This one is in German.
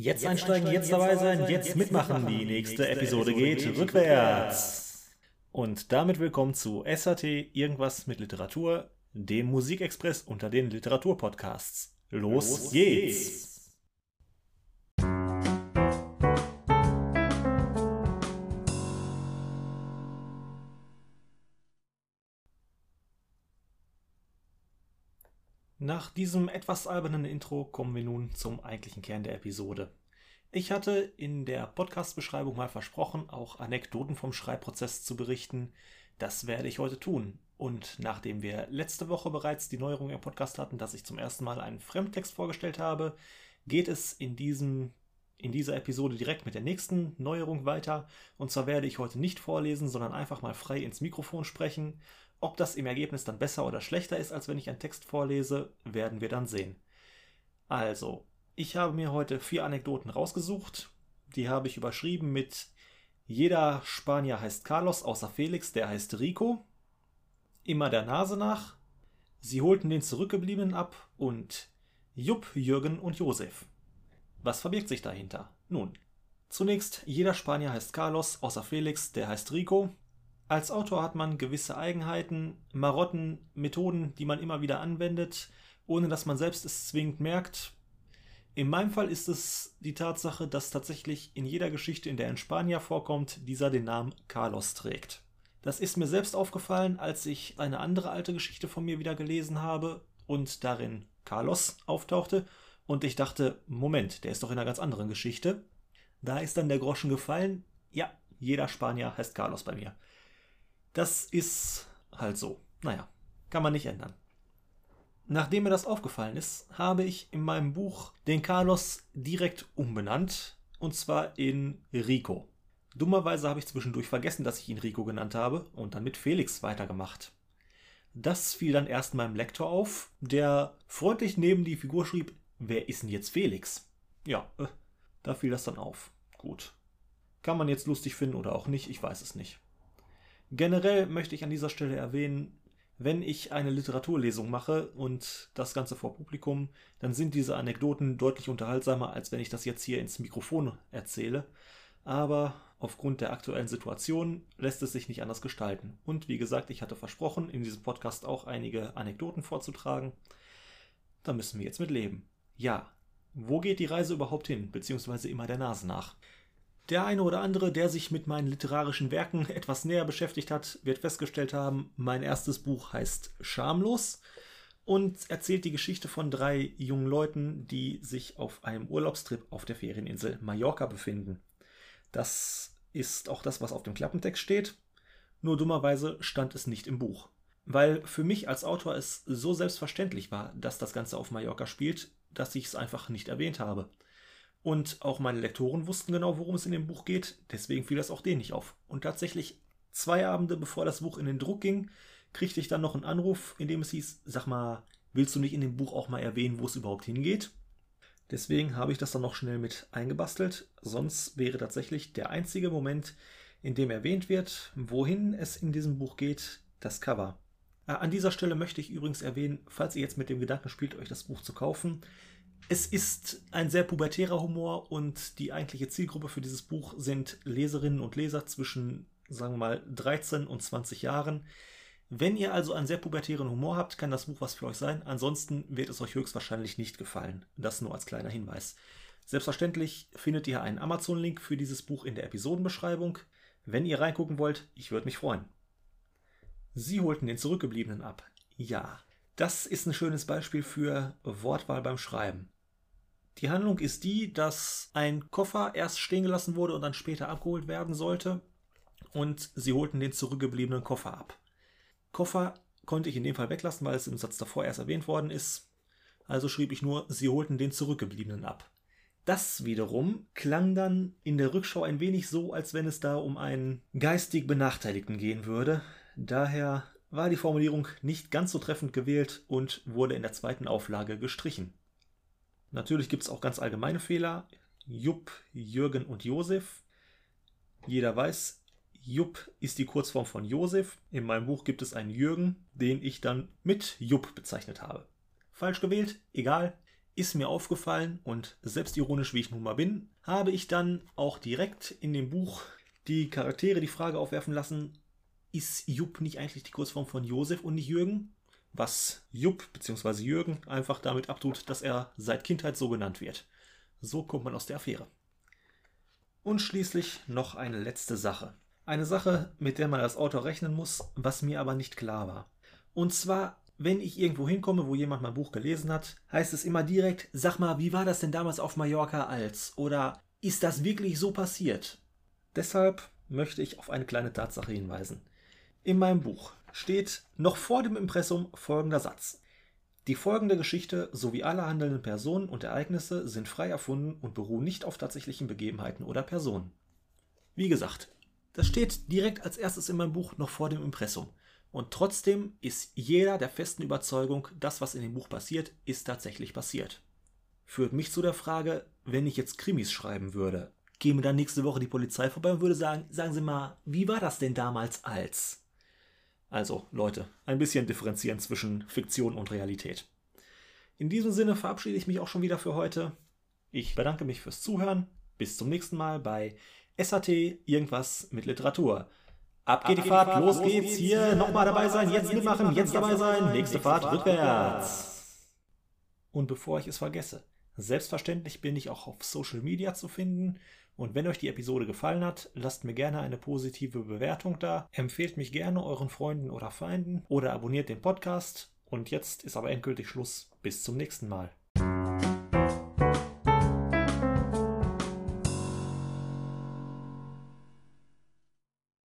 Jetzt einsteigen, jetzt dabei sein, jetzt mitmachen. Die nächste Episode geht rückwärts. Und damit willkommen zu SAT Irgendwas mit Literatur, dem Musikexpress unter den Literaturpodcasts. Los, Los geht's! Nach diesem etwas albernen Intro kommen wir nun zum eigentlichen Kern der Episode. Ich hatte in der Podcast-Beschreibung mal versprochen, auch Anekdoten vom Schreibprozess zu berichten. Das werde ich heute tun. Und nachdem wir letzte Woche bereits die Neuerung im Podcast hatten, dass ich zum ersten Mal einen Fremdtext vorgestellt habe, geht es in diesem in dieser Episode direkt mit der nächsten Neuerung weiter. Und zwar werde ich heute nicht vorlesen, sondern einfach mal frei ins Mikrofon sprechen ob das im Ergebnis dann besser oder schlechter ist, als wenn ich einen Text vorlese, werden wir dann sehen. Also, ich habe mir heute vier Anekdoten rausgesucht. Die habe ich überschrieben mit Jeder Spanier heißt Carlos, außer Felix, der heißt Rico. Immer der Nase nach. Sie holten den Zurückgebliebenen ab und Jupp, Jürgen und Josef. Was verbirgt sich dahinter? Nun, zunächst, jeder Spanier heißt Carlos, außer Felix, der heißt Rico. Als Autor hat man gewisse Eigenheiten, Marotten, Methoden, die man immer wieder anwendet, ohne dass man selbst es zwingend merkt. In meinem Fall ist es die Tatsache, dass tatsächlich in jeder Geschichte, in der ein Spanier vorkommt, dieser den Namen Carlos trägt. Das ist mir selbst aufgefallen, als ich eine andere alte Geschichte von mir wieder gelesen habe und darin Carlos auftauchte und ich dachte, Moment, der ist doch in einer ganz anderen Geschichte. Da ist dann der Groschen gefallen. Ja, jeder Spanier heißt Carlos bei mir. Das ist halt so. Naja, kann man nicht ändern. Nachdem mir das aufgefallen ist, habe ich in meinem Buch den Carlos direkt umbenannt, und zwar in Rico. Dummerweise habe ich zwischendurch vergessen, dass ich ihn Rico genannt habe und dann mit Felix weitergemacht. Das fiel dann erst meinem Lektor auf, der freundlich neben die Figur schrieb, wer ist denn jetzt Felix? Ja, äh, da fiel das dann auf. Gut. Kann man jetzt lustig finden oder auch nicht, ich weiß es nicht. Generell möchte ich an dieser Stelle erwähnen, wenn ich eine Literaturlesung mache und das Ganze vor Publikum, dann sind diese Anekdoten deutlich unterhaltsamer, als wenn ich das jetzt hier ins Mikrofon erzähle. Aber aufgrund der aktuellen Situation lässt es sich nicht anders gestalten. Und wie gesagt, ich hatte versprochen, in diesem Podcast auch einige Anekdoten vorzutragen. Da müssen wir jetzt mit leben. Ja, wo geht die Reise überhaupt hin, beziehungsweise immer der Nase nach? Der eine oder andere, der sich mit meinen literarischen Werken etwas näher beschäftigt hat, wird festgestellt haben, mein erstes Buch heißt Schamlos und erzählt die Geschichte von drei jungen Leuten, die sich auf einem Urlaubstrip auf der Ferieninsel Mallorca befinden. Das ist auch das, was auf dem Klappentext steht, nur dummerweise stand es nicht im Buch. Weil für mich als Autor es so selbstverständlich war, dass das Ganze auf Mallorca spielt, dass ich es einfach nicht erwähnt habe. Und auch meine Lektoren wussten genau, worum es in dem Buch geht, deswegen fiel das auch denen nicht auf. Und tatsächlich zwei Abende bevor das Buch in den Druck ging, kriegte ich dann noch einen Anruf, in dem es hieß, sag mal, willst du nicht in dem Buch auch mal erwähnen, wo es überhaupt hingeht? Deswegen habe ich das dann noch schnell mit eingebastelt, sonst wäre tatsächlich der einzige Moment, in dem erwähnt wird, wohin es in diesem Buch geht, das Cover. Äh, an dieser Stelle möchte ich übrigens erwähnen, falls ihr jetzt mit dem Gedanken spielt, euch das Buch zu kaufen, es ist ein sehr pubertärer Humor und die eigentliche Zielgruppe für dieses Buch sind Leserinnen und Leser zwischen, sagen wir mal, 13 und 20 Jahren. Wenn ihr also einen sehr pubertären Humor habt, kann das Buch was für euch sein. Ansonsten wird es euch höchstwahrscheinlich nicht gefallen. Das nur als kleiner Hinweis. Selbstverständlich findet ihr einen Amazon-Link für dieses Buch in der Episodenbeschreibung. Wenn ihr reingucken wollt, ich würde mich freuen. Sie holten den Zurückgebliebenen ab. Ja, das ist ein schönes Beispiel für Wortwahl beim Schreiben. Die Handlung ist die, dass ein Koffer erst stehen gelassen wurde und dann später abgeholt werden sollte. Und sie holten den zurückgebliebenen Koffer ab. Koffer konnte ich in dem Fall weglassen, weil es im Satz davor erst erwähnt worden ist. Also schrieb ich nur, sie holten den zurückgebliebenen ab. Das wiederum klang dann in der Rückschau ein wenig so, als wenn es da um einen geistig Benachteiligten gehen würde. Daher war die Formulierung nicht ganz so treffend gewählt und wurde in der zweiten Auflage gestrichen. Natürlich gibt es auch ganz allgemeine Fehler. Jupp, Jürgen und Josef. Jeder weiß, Jupp ist die Kurzform von Josef. In meinem Buch gibt es einen Jürgen, den ich dann mit Jupp bezeichnet habe. Falsch gewählt, egal. ist mir aufgefallen und selbstironisch wie ich nun mal bin, habe ich dann auch direkt in dem Buch die Charaktere die Frage aufwerfen lassen, ist Jupp nicht eigentlich die Kurzform von Josef und nicht Jürgen? Was Jupp bzw. Jürgen einfach damit abtut, dass er seit Kindheit so genannt wird. So kommt man aus der Affäre. Und schließlich noch eine letzte Sache. Eine Sache, mit der man als Autor rechnen muss, was mir aber nicht klar war. Und zwar, wenn ich irgendwo hinkomme, wo jemand mein Buch gelesen hat, heißt es immer direkt, sag mal, wie war das denn damals auf Mallorca als? Oder ist das wirklich so passiert? Deshalb möchte ich auf eine kleine Tatsache hinweisen. In meinem Buch steht noch vor dem Impressum folgender Satz. Die folgende Geschichte sowie alle handelnden Personen und Ereignisse sind frei erfunden und beruhen nicht auf tatsächlichen Begebenheiten oder Personen. Wie gesagt, das steht direkt als erstes in meinem Buch noch vor dem Impressum. Und trotzdem ist jeder der festen Überzeugung, das, was in dem Buch passiert, ist tatsächlich passiert. Führt mich zu der Frage, wenn ich jetzt Krimis schreiben würde, käme dann nächste Woche die Polizei vorbei und würde sagen, sagen Sie mal, wie war das denn damals als? Also, Leute, ein bisschen differenzieren zwischen Fiktion und Realität. In diesem Sinne verabschiede ich mich auch schon wieder für heute. Ich bedanke mich fürs Zuhören. Bis zum nächsten Mal bei SAT Irgendwas mit Literatur. Ab geht die Fahrt, los geht's, hier. nochmal dabei sein, jetzt mitmachen, jetzt dabei sein, nächste Fahrt. rückwärts. Und bevor ich es vergesse, selbstverständlich bin ich auch auf Social Media zu finden und wenn euch die Episode gefallen hat, lasst mir gerne eine positive Bewertung da, empfehlt mich gerne euren Freunden oder Feinden oder abonniert den Podcast. Und jetzt ist aber endgültig Schluss. Bis zum nächsten Mal.